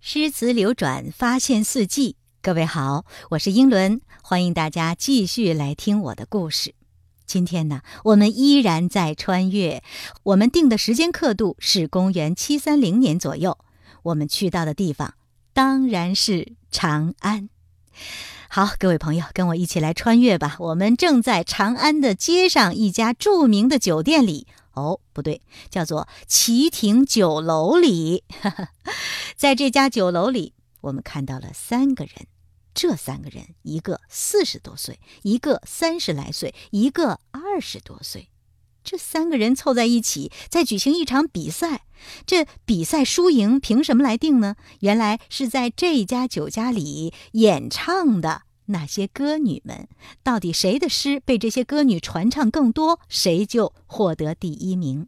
诗词流转，发现四季。各位好，我是英伦，欢迎大家继续来听我的故事。今天呢，我们依然在穿越，我们定的时间刻度是公元七三零年左右。我们去到的地方当然是长安。好，各位朋友，跟我一起来穿越吧。我们正在长安的街上一家著名的酒店里。哦，不对，叫做旗亭酒楼里。在这家酒楼里，我们看到了三个人。这三个人，一个四十多岁，一个三十来岁，一个二十多岁。这三个人凑在一起，在举行一场比赛。这比赛输赢凭什么来定呢？原来是在这家酒家里演唱的。那些歌女们，到底谁的诗被这些歌女传唱更多，谁就获得第一名。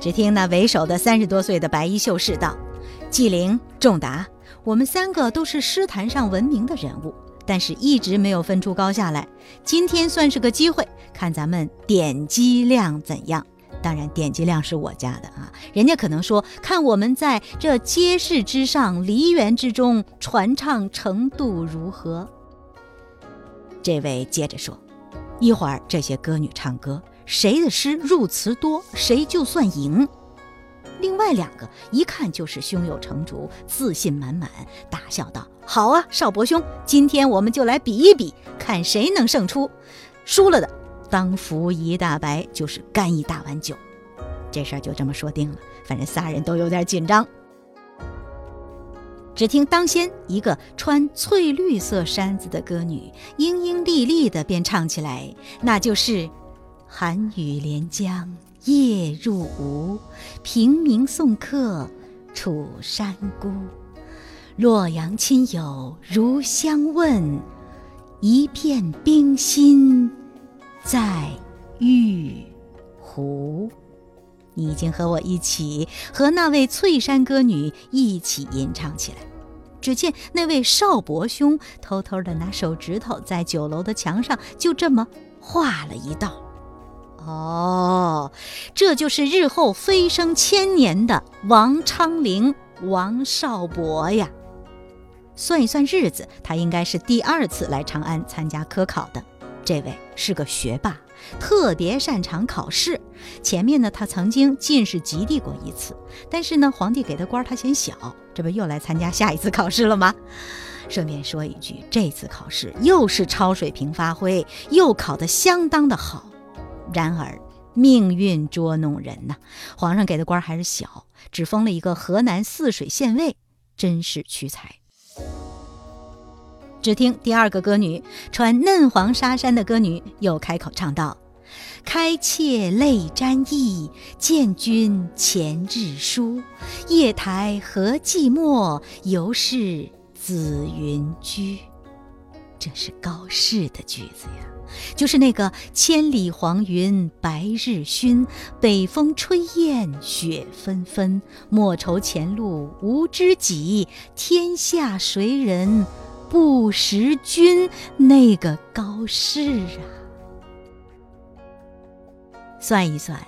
只听那为首的三十多岁的白衣秀士道：“纪灵、仲达，我们三个都是诗坛上闻名的人物，但是一直没有分出高下来。今天算是个机会，看咱们点击量怎样。”当然，点击量是我家的啊！人家可能说，看我们在这街市之上、梨园之中传唱程度如何。这位接着说：“一会儿这些歌女唱歌，谁的诗入词多，谁就算赢。”另外两个一看就是胸有成竹、自信满满，大笑道：“好啊，少伯兄，今天我们就来比一比，看谁能胜出。输了的。”当服一大白就是干一大碗酒，这事儿就这么说定了。反正仨人都有点紧张。只听当先一个穿翠绿色衫子的歌女，莺莺丽丽的便唱起来，那就是“寒雨连江夜入吴，平明送客楚山孤。洛阳亲友如相问，一片冰心。”在玉壶，你已经和我一起，和那位翠山歌女一起吟唱起来。只见那位少伯兄偷偷的拿手指头在酒楼的墙上就这么画了一道。哦，这就是日后飞升千年的王昌龄王少伯呀！算一算日子，他应该是第二次来长安参加科考的。这位是个学霸，特别擅长考试。前面呢，他曾经进士及第过一次，但是呢，皇帝给的官他嫌小，这不又来参加下一次考试了吗？顺便说一句，这次考试又是超水平发挥，又考得相当的好。然而命运捉弄人呐，皇上给的官还是小，只封了一个河南泗水县尉，真是屈才。只听第二个歌女，穿嫩黄纱衫的歌女又开口唱道：“开妾泪沾衣，见君前日书。夜台何寂寞，犹是紫云居。”这是高适的句子呀，就是那个“千里黄云白日曛，北风吹雁雪纷纷。莫愁前路无知己，天下谁人？”不识君，那个高适啊！算一算，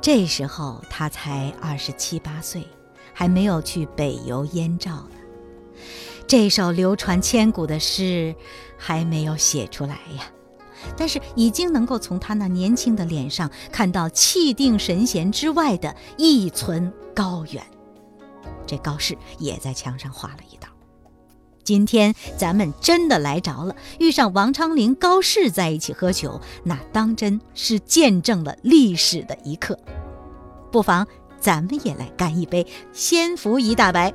这时候他才二十七八岁，还没有去北游燕赵呢。这首流传千古的诗还没有写出来呀，但是已经能够从他那年轻的脸上看到气定神闲之外的一存高远。这高适也在墙上画了一道。今天咱们真的来着了，遇上王昌龄、高适在一起喝酒，那当真是见证了历史的一刻。不妨咱们也来干一杯，先服一大白。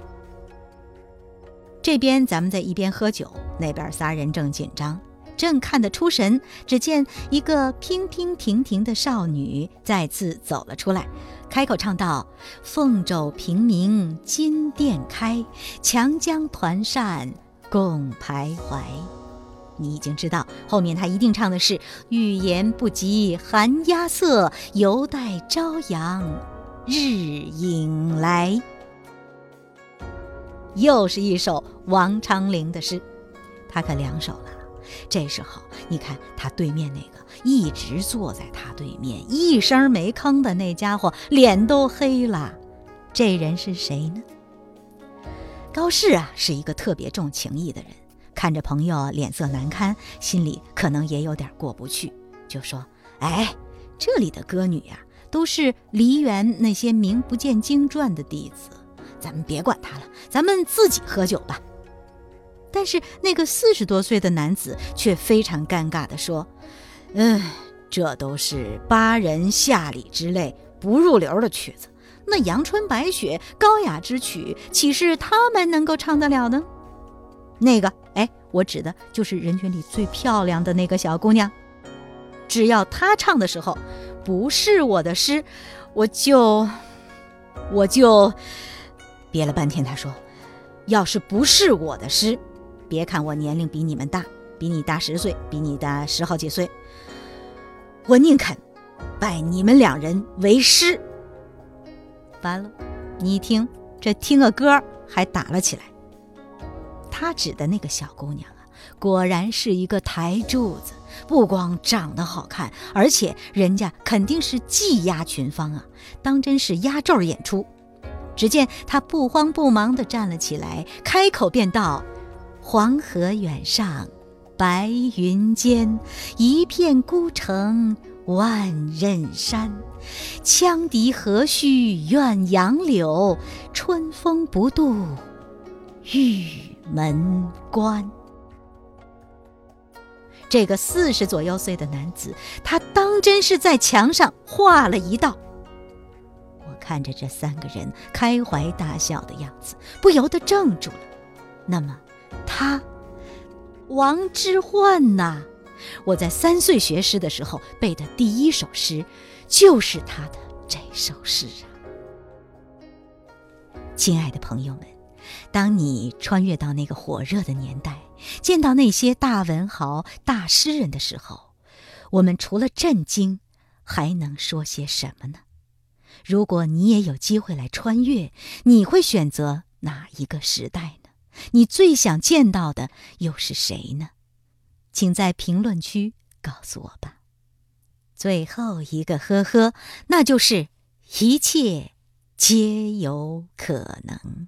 这边咱们在一边喝酒，那边仨人正紧张，正看得出神。只见一个娉娉婷婷的少女再次走了出来。开口唱道：“凤肘平明金殿开，强将团扇共徘徊。”你已经知道后面他一定唱的是“欲言不及寒鸦色，犹待朝阳日影来”。又是一首王昌龄的诗，他可两首了。这时候，你看他对面那个一直坐在他对面一声没吭的那家伙，脸都黑了。这人是谁呢？高适啊，是一个特别重情义的人，看着朋友脸色难堪，心里可能也有点过不去，就说：“哎，这里的歌女呀，都是梨园那些名不见经传的弟子，咱们别管他了，咱们自己喝酒吧。”但是那个四十多岁的男子却非常尴尬地说：“嗯，这都是八人下里之类不入流的曲子。”那阳春白雪高雅之曲，岂是他们能够唱得了呢？那个，哎，我指的就是人群里最漂亮的那个小姑娘。只要她唱的时候不是我的诗，我就，我就憋了半天。他说：“要是不是我的诗，别看我年龄比你们大，比你大十岁，比你大十好几岁，我宁肯拜你们两人为师。”完了，你一听，这听个歌还打了起来。他指的那个小姑娘啊，果然是一个台柱子，不光长得好看，而且人家肯定是技压群芳啊，当真是压轴演出。只见她不慌不忙地站了起来，开口便道：“黄河远上，白云间，一片孤城。”万仞山，羌笛何须怨杨柳？春风不度玉门关。这个四十左右岁的男子，他当真是在墙上画了一道。我看着这三个人开怀大笑的样子，不由得怔住了。那么，他，王之涣呐？我在三岁学诗的时候背的第一首诗，就是他的这首诗啊！亲爱的朋友们，当你穿越到那个火热的年代，见到那些大文豪、大诗人的时候，我们除了震惊，还能说些什么呢？如果你也有机会来穿越，你会选择哪一个时代呢？你最想见到的又是谁呢？请在评论区告诉我吧。最后一个呵呵，那就是一切皆有可能。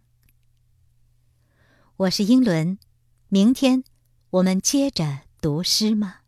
我是英伦，明天我们接着读诗吗？